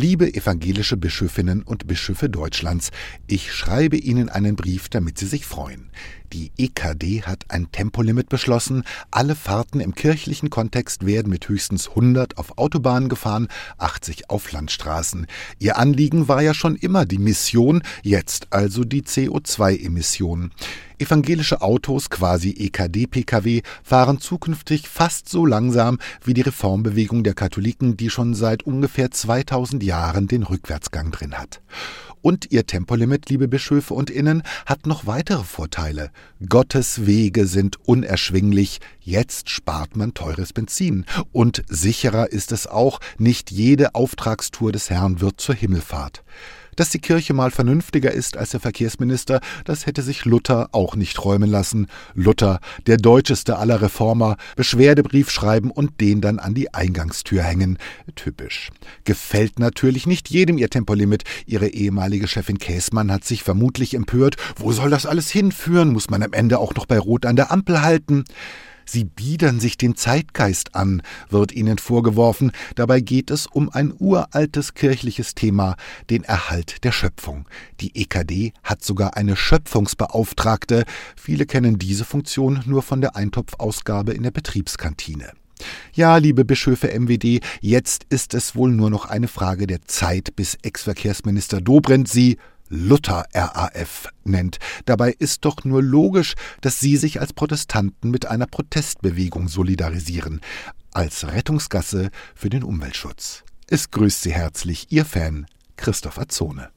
Liebe evangelische Bischöfinnen und Bischöfe Deutschlands, ich schreibe Ihnen einen Brief, damit Sie sich freuen. Die EKD hat ein Tempolimit beschlossen. Alle Fahrten im kirchlichen Kontext werden mit höchstens 100 auf Autobahnen gefahren, 80 auf Landstraßen. Ihr Anliegen war ja schon immer die Mission, jetzt also die CO2-Emissionen. Evangelische Autos, quasi EKD-Pkw, fahren zukünftig fast so langsam wie die Reformbewegung der Katholiken, die schon seit ungefähr 2000 Jahren den Rückwärtsgang drin hat. Und ihr Tempolimit, liebe Bischöfe und Innen, hat noch weitere Vorteile. Gottes Wege sind unerschwinglich, jetzt spart man teures Benzin. Und sicherer ist es auch, nicht jede Auftragstour des Herrn wird zur Himmelfahrt. Dass die Kirche mal vernünftiger ist als der Verkehrsminister, das hätte sich Luther auch nicht träumen lassen. Luther, der deutscheste aller Reformer, Beschwerdebrief schreiben und den dann an die Eingangstür hängen. Typisch. Gefällt natürlich nicht jedem ihr Tempolimit. Ihre ehemalige Chefin Käßmann hat sich vermutlich empört. Wo soll das alles hinführen? Muss man am Ende auch noch bei Rot an der Ampel halten? Sie biedern sich dem Zeitgeist an, wird ihnen vorgeworfen. Dabei geht es um ein uraltes kirchliches Thema, den Erhalt der Schöpfung. Die EKD hat sogar eine Schöpfungsbeauftragte. Viele kennen diese Funktion nur von der Eintopfausgabe in der Betriebskantine. Ja, liebe Bischöfe MWD, jetzt ist es wohl nur noch eine Frage der Zeit, bis Ex-Verkehrsminister Dobrindt sie Luther RAF nennt. Dabei ist doch nur logisch, dass Sie sich als Protestanten mit einer Protestbewegung solidarisieren, als Rettungsgasse für den Umweltschutz. Es grüßt Sie herzlich Ihr Fan Christopher Zone.